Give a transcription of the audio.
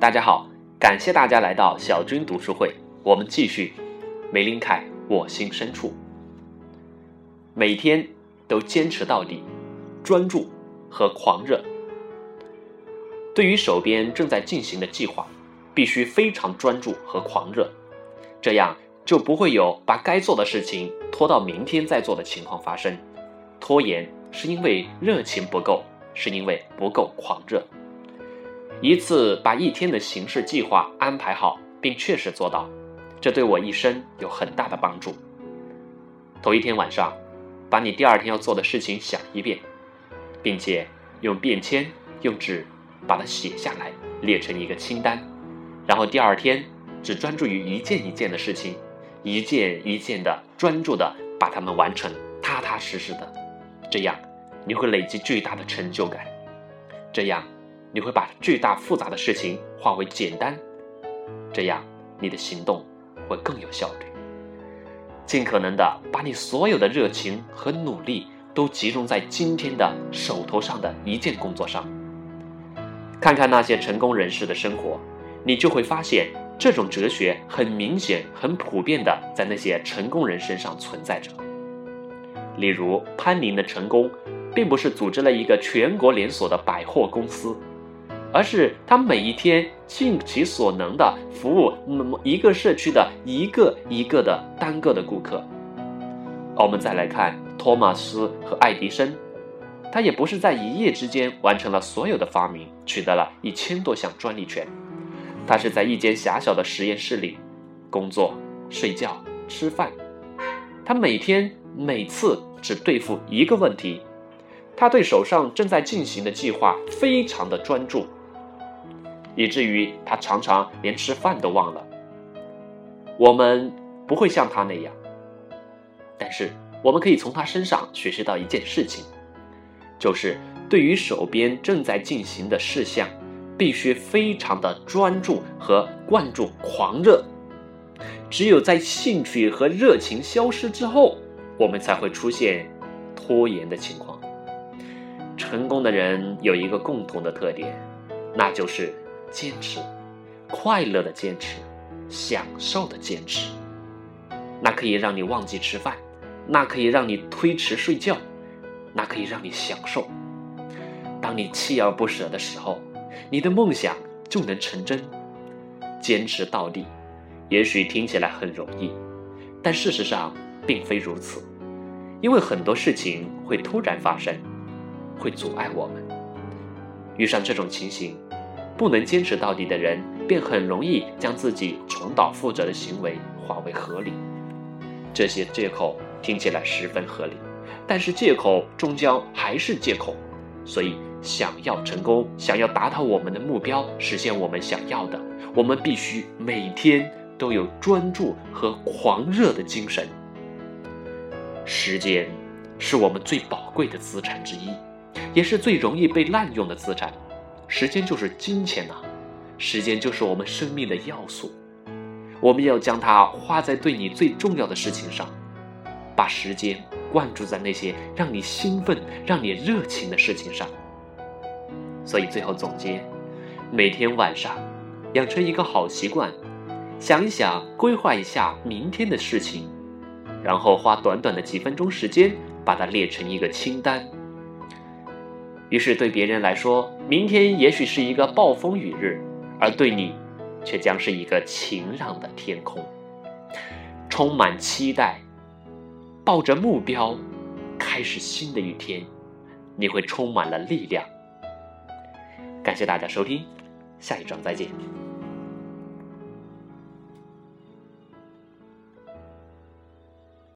大家好，感谢大家来到小军读书会，我们继续梅林凯我心深处，每天都坚持到底，专注和狂热。对于手边正在进行的计划，必须非常专注和狂热，这样就不会有把该做的事情拖到明天再做的情况发生。拖延是因为热情不够，是因为不够狂热。一次把一天的行事计划安排好，并确实做到，这对我一生有很大的帮助。头一天晚上，把你第二天要做的事情想一遍，并且用便签、用纸把它写下来，列成一个清单。然后第二天只专注于一件一件的事情，一件一件的专注的把它们完成，踏踏实实的。这样你会累积巨大的成就感。这样。你会把巨大复杂的事情化为简单，这样你的行动会更有效率。尽可能的把你所有的热情和努力都集中在今天的手头上的一件工作上。看看那些成功人士的生活，你就会发现这种哲学很明显、很普遍的在那些成功人身上存在着。例如，潘宁的成功，并不是组织了一个全国连锁的百货公司。而是他每一天尽其所能的服务某一个社区的一个一个的单个的顾客。我们再来看托马斯和爱迪生，他也不是在一夜之间完成了所有的发明，取得了一千多项专利权。他是在一间狭小的实验室里工作、睡觉、吃饭。他每天每次只对付一个问题，他对手上正在进行的计划非常的专注。以至于他常常连吃饭都忘了。我们不会像他那样，但是我们可以从他身上学习到一件事情，就是对于手边正在进行的事项，必须非常的专注和灌注狂热。只有在兴趣和热情消失之后，我们才会出现拖延的情况。成功的人有一个共同的特点，那就是。坚持，快乐的坚持，享受的坚持，那可以让你忘记吃饭，那可以让你推迟睡觉，那可以让你享受。当你锲而不舍的时候，你的梦想就能成真。坚持到底，也许听起来很容易，但事实上并非如此，因为很多事情会突然发生，会阻碍我们。遇上这种情形。不能坚持到底的人，便很容易将自己重蹈覆辙的行为化为合理。这些借口听起来十分合理，但是借口终将还是借口。所以，想要成功，想要达到我们的目标，实现我们想要的，我们必须每天都有专注和狂热的精神。时间是我们最宝贵的资产之一，也是最容易被滥用的资产。时间就是金钱呐，时间就是我们生命的要素，我们要将它花在对你最重要的事情上，把时间灌注在那些让你兴奋、让你热情的事情上。所以最后总结，每天晚上养成一个好习惯，想一想，规划一下明天的事情，然后花短短的几分钟时间把它列成一个清单。于是，对别人来说，明天也许是一个暴风雨日，而对你，却将是一个晴朗的天空。充满期待，抱着目标，开始新的一天，你会充满了力量。感谢大家收听，下一章再见。